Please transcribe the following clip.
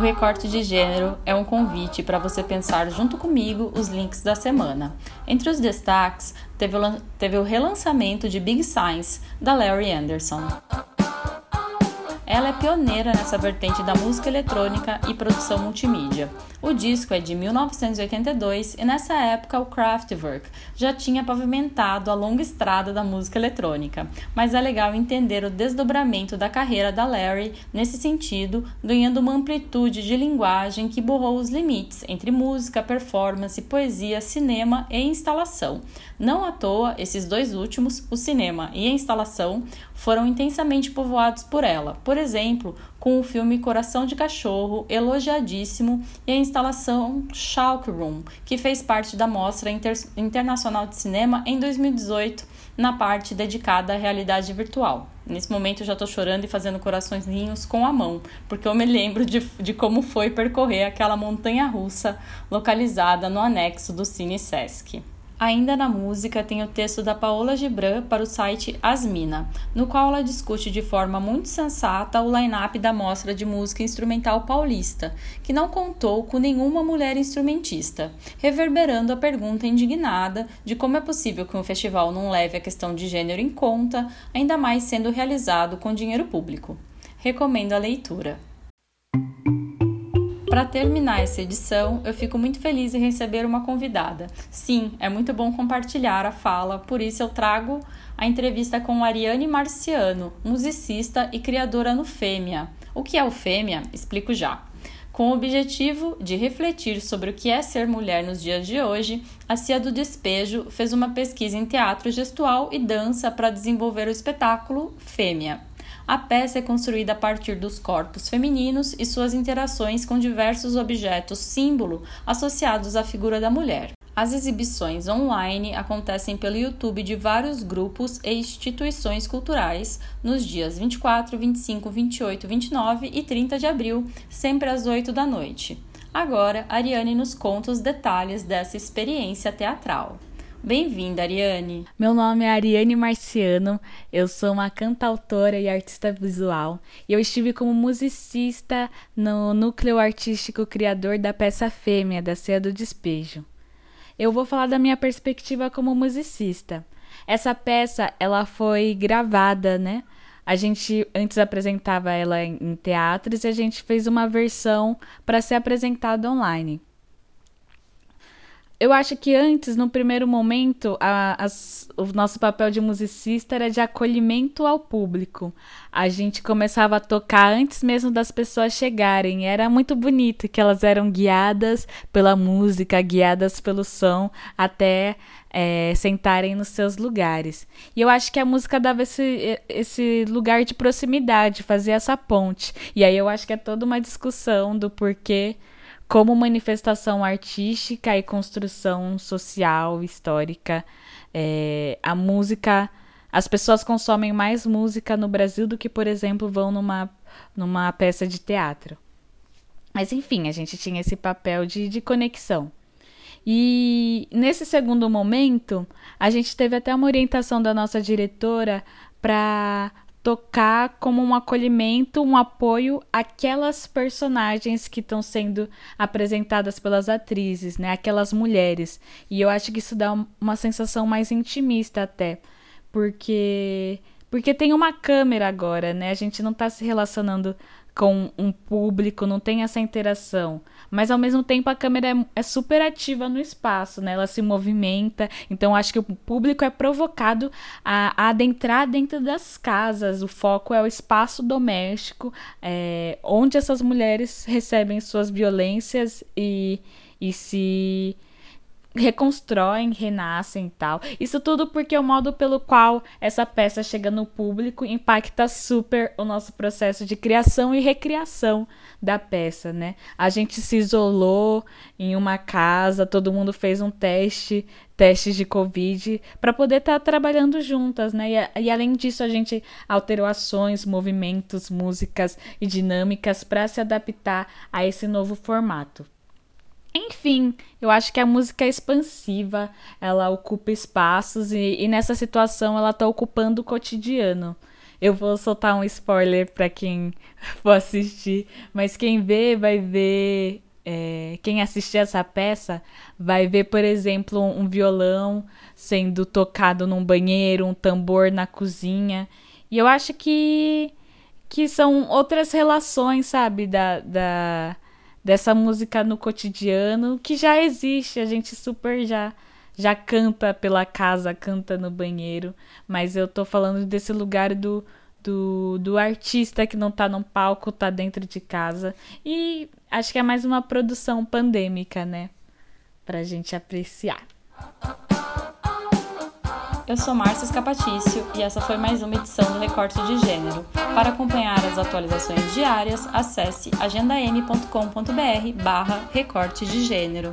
O recorte de gênero é um convite para você pensar junto comigo os links da semana. Entre os destaques, teve o, relançamento de Big Science, da Larry Anderson. Ela é pioneira nessa vertente da música eletrônica e produção multimídia. O disco é de 1982 e nessa época o Kraftwerk já tinha pavimentado a longa estrada da música eletrônica, mas é legal entender o desdobramento da carreira da Larry nesse sentido, ganhando uma amplitude de linguagem que borrou os limites entre música, performance, poesia, cinema e instalação. Não à toa, esses dois últimos, o cinema e a instalação, foram intensamente povoados por ela. Por exemplo, com o filme Coração de Cachorro, elogiadíssimo, e a instalação Shalk Room, que fez parte da Mostra Inter Internacional de Cinema em 2018, na parte dedicada à realidade virtual. Nesse momento eu já estou chorando e fazendo coraçõezinhos com a mão, porque eu me lembro de, de como foi percorrer aquela montanha russa localizada no anexo do Cine Sesc. Ainda na música, tem o texto da Paola Gibran para o site Asmina, no qual ela discute de forma muito sensata o line-up da Mostra de Música Instrumental Paulista, que não contou com nenhuma mulher instrumentista, reverberando a pergunta indignada de como é possível que um festival não leve a questão de gênero em conta, ainda mais sendo realizado com dinheiro público. Recomendo a leitura. Para terminar essa edição, eu fico muito feliz em receber uma convidada. Sim, é muito bom compartilhar a fala, por isso eu trago a entrevista com Ariane Marciano, musicista e criadora no Fêmea. O que é o Fêmea? Explico já. Com o objetivo de refletir sobre o que é ser mulher nos dias de hoje, a Cia do Despejo fez uma pesquisa em teatro gestual e dança para desenvolver o espetáculo Fêmea. A peça é construída a partir dos corpos femininos e suas interações com diversos objetos símbolo associados à figura da mulher. As exibições online acontecem pelo YouTube de vários grupos e instituições culturais nos dias 24, 25, 28, 29 e 30 de abril, sempre às 8 da noite. Agora, Ariane nos conta os detalhes dessa experiência teatral. Bem-vinda, Ariane. Meu nome é Ariane Marciano, eu sou uma cantautora e artista visual. E eu estive como musicista no núcleo artístico criador da peça Fêmea, da Ceia do Despejo. Eu vou falar da minha perspectiva como musicista. Essa peça, ela foi gravada, né? A gente antes apresentava ela em teatros e a gente fez uma versão para ser apresentada online eu acho que antes, no primeiro momento, a, o nosso papel de musicista era de acolhimento ao público. A gente começava a tocar antes mesmo das pessoas chegarem. Era muito bonito que elas eram guiadas pela música, guiadas pelo som, até é, sentarem nos seus lugares. E eu acho que a música dava esse, esse lugar de proximidade, fazia essa ponte. E aí eu acho que é toda uma discussão do porquê como manifestação artística e construção social, histórica. É, a música. As pessoas consomem mais música no Brasil do que, por exemplo, vão numa, numa peça de teatro. Mas, enfim, a gente tinha esse papel de, de conexão. E nesse segundo momento, a gente teve até uma orientação da nossa diretora para tocar como um acolhimento, um apoio àquelas personagens que estão sendo apresentadas pelas atrizes, né? Aquelas mulheres. E eu acho que isso dá uma sensação mais intimista até, porque porque tem uma câmera agora, né? A gente não está se relacionando com um público, não tem essa interação. Mas ao mesmo tempo a câmera é, é, super ativa no espaço, né? Ela se movimenta. Então acho que o público é provocado a, a adentrar dentro das casas. O foco é o espaço doméstico, é, onde essas mulheres recebem suas violências e, e se reconstroem, renascem e tal. Isso tudo porque o modo pelo qual essa peça chega no público impacta super o nosso processo de criação e recriação da peça, né? A gente se isolou em uma casa, todo mundo fez um teste, testes de Covid, para poder estar tá trabalhando juntas, né? E, e, além disso, a gente alterou ações, movimentos, músicas e dinâmicas para se adaptar a esse novo formato. Enfim, eu acho que a música é expansiva, ela ocupa espaços e, e nessa situação ela está ocupando o cotidiano. Eu vou soltar um spoiler para quem for assistir, mas quem vê vai ver. É, quem assistir essa peça vai ver, por exemplo, um violão sendo tocado num banheiro, um tambor na cozinha. E eu acho que, que são outras relações, sabe, da, da, dessa música no cotidiano que já existe, a gente super já já canta pela casa, canta no banheiro, mas eu tô falando desse lugar do, do, do artista que não tá no palco, tá dentro de casa. E acho que é mais uma produção pandêmica, né? Pra gente apreciar. Eu sou Márcia Escapatício e essa foi mais uma edição do Recorte de Gênero. Para acompanhar as atualizações diárias, acesse agendaM.com.br barra recorte de gênero.